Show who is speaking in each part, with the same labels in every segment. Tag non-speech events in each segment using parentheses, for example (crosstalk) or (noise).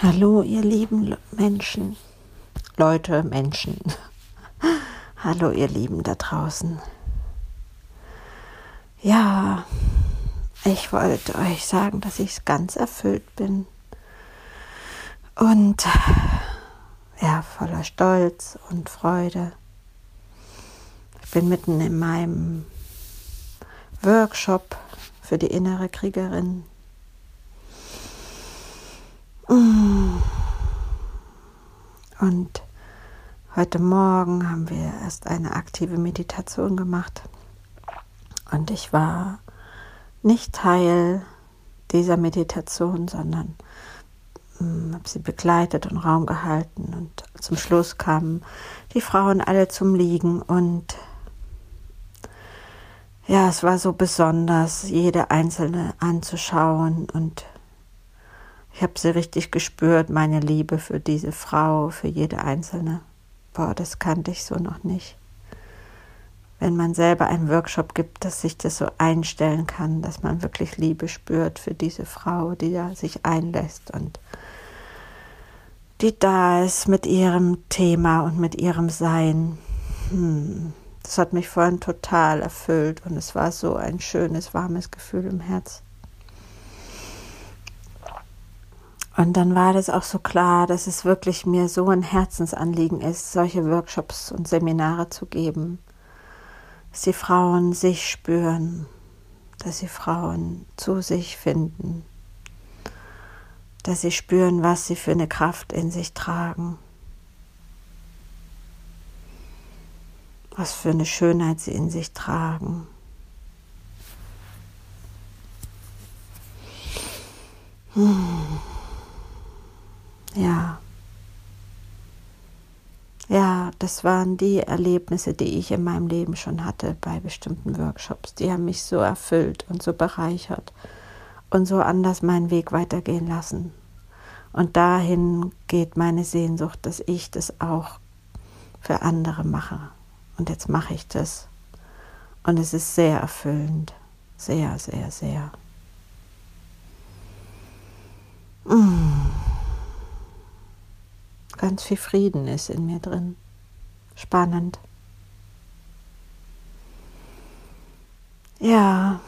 Speaker 1: Hallo, ihr lieben Menschen, Leute, Menschen. (laughs) Hallo, ihr Lieben da draußen. Ja, ich wollte euch sagen, dass ich ganz erfüllt bin und ja, voller Stolz und Freude. Ich bin mitten in meinem Workshop für die innere Kriegerin und heute Morgen haben wir erst eine aktive Meditation gemacht. Und ich war nicht Teil dieser Meditation, sondern hm, habe sie begleitet und Raum gehalten. Und zum Schluss kamen die Frauen alle zum Liegen. Und ja, es war so besonders, jede einzelne anzuschauen und ich habe sie richtig gespürt, meine Liebe für diese Frau, für jede einzelne. Boah, das kannte ich so noch nicht. Wenn man selber einen Workshop gibt, dass sich das so einstellen kann, dass man wirklich Liebe spürt für diese Frau, die da sich einlässt und die da ist mit ihrem Thema und mit ihrem Sein. Hm, das hat mich vorhin total erfüllt und es war so ein schönes, warmes Gefühl im Herz. Und dann war das auch so klar, dass es wirklich mir so ein Herzensanliegen ist, solche Workshops und Seminare zu geben, dass die Frauen sich spüren, dass sie Frauen zu sich finden, dass sie spüren, was sie für eine Kraft in sich tragen, was für eine Schönheit sie in sich tragen. Hmm. Ja. Ja, das waren die Erlebnisse, die ich in meinem Leben schon hatte bei bestimmten Workshops. Die haben mich so erfüllt und so bereichert und so anders meinen Weg weitergehen lassen. Und dahin geht meine Sehnsucht, dass ich das auch für andere mache. Und jetzt mache ich das. Und es ist sehr erfüllend. Sehr, sehr, sehr. Mmh ganz viel Frieden ist in mir drin. Spannend. Ja.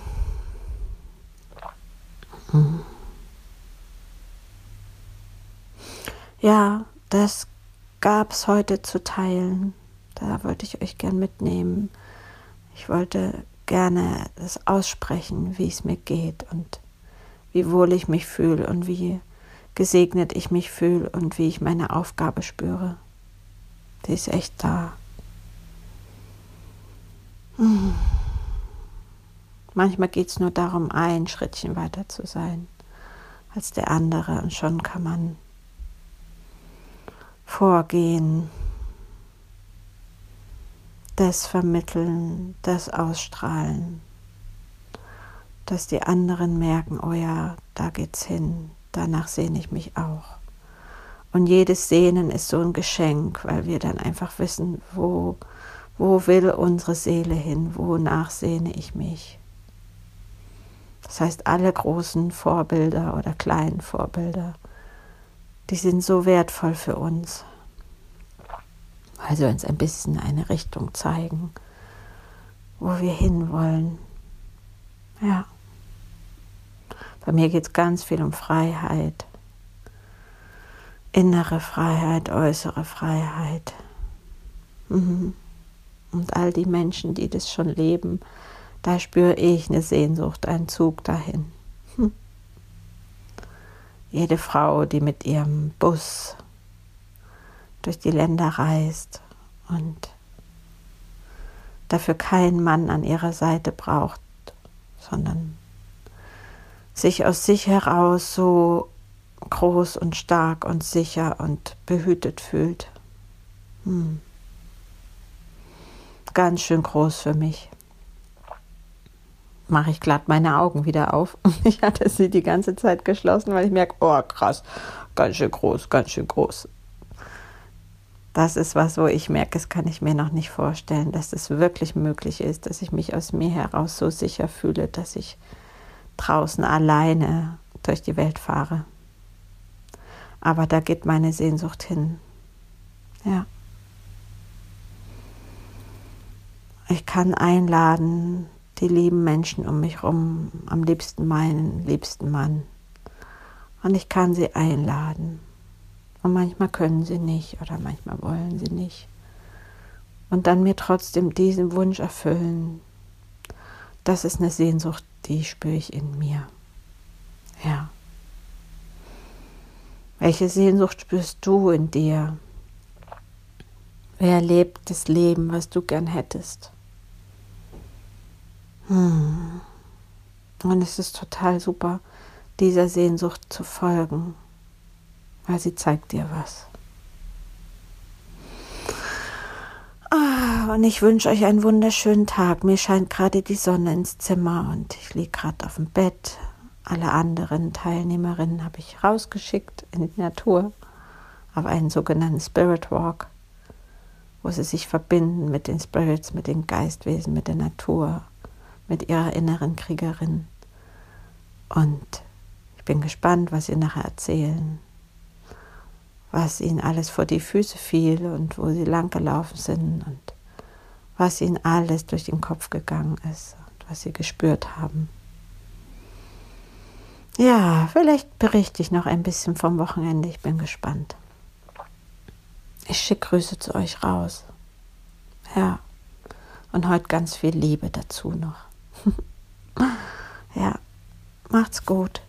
Speaker 1: Hm. Ja, das gab es heute zu teilen. Da wollte ich euch gern mitnehmen. Ich wollte gerne das aussprechen, wie es mir geht und wie wohl ich mich fühle und wie gesegnet ich mich fühle und wie ich meine Aufgabe spüre. Die ist echt da. Hm. Manchmal geht es nur darum, ein Schrittchen weiter zu sein als der andere und schon kann man vorgehen, das vermitteln, das ausstrahlen, dass die anderen merken, oh ja, da geht's hin, danach sehne ich mich auch. Und jedes Sehnen ist so ein Geschenk, weil wir dann einfach wissen, wo, wo will unsere Seele hin, wonach sehne ich mich. Das heißt, alle großen Vorbilder oder kleinen Vorbilder, die sind so wertvoll für uns, weil sie uns ein bisschen eine Richtung zeigen, wo wir hinwollen. Ja. Bei mir geht es ganz viel um Freiheit. Innere Freiheit, äußere Freiheit. Mhm. Und all die Menschen, die das schon leben, da spüre ich eine Sehnsucht, einen Zug dahin. Hm. Jede Frau, die mit ihrem Bus durch die Länder reist und dafür keinen Mann an ihrer Seite braucht, sondern sich aus sich heraus so groß und stark und sicher und behütet fühlt. Hm. Ganz schön groß für mich. Mache ich glatt meine Augen wieder auf. (laughs) Ich hatte sie die ganze Zeit geschlossen, weil ich merke, oh krass, ganz schön groß, ganz schön groß. Das ist was, wo ich merke, das kann ich mir noch nicht vorstellen, dass es wirklich möglich ist, dass ich mich aus mir heraus so sicher fühle, dass ich draußen alleine durch die Welt fahre. Aber da geht meine Sehnsucht hin. Ja. Ich kann einladen, die lieben Menschen um mich herum, am liebsten meinen liebsten Mann. Und ich kann sie einladen. Und manchmal können sie nicht oder manchmal wollen sie nicht. Und dann mir trotzdem diesen Wunsch erfüllen. Das ist eine Sehnsucht, die spüre ich in mir. Ja. Welche Sehnsucht spürst du in dir? Wer lebt das Leben, was du gern hättest? Hm. Und es ist total super, dieser Sehnsucht zu folgen, weil sie zeigt dir was. Und ich wünsche euch einen wunderschönen Tag. Mir scheint gerade die Sonne ins Zimmer und ich liege gerade auf dem Bett. Alle anderen Teilnehmerinnen habe ich rausgeschickt in die Natur auf einen sogenannten Spirit Walk, wo sie sich verbinden mit den Spirits, mit den Geistwesen, mit der Natur, mit ihrer inneren Kriegerin. Und ich bin gespannt, was sie nachher erzählen, was ihnen alles vor die Füße fiel und wo sie langgelaufen sind und was ihnen alles durch den Kopf gegangen ist und was sie gespürt haben. Ja, vielleicht berichte ich noch ein bisschen vom Wochenende. Ich bin gespannt. Ich schicke Grüße zu euch raus. Ja, und heute ganz viel Liebe dazu noch. (laughs) ja, macht's gut.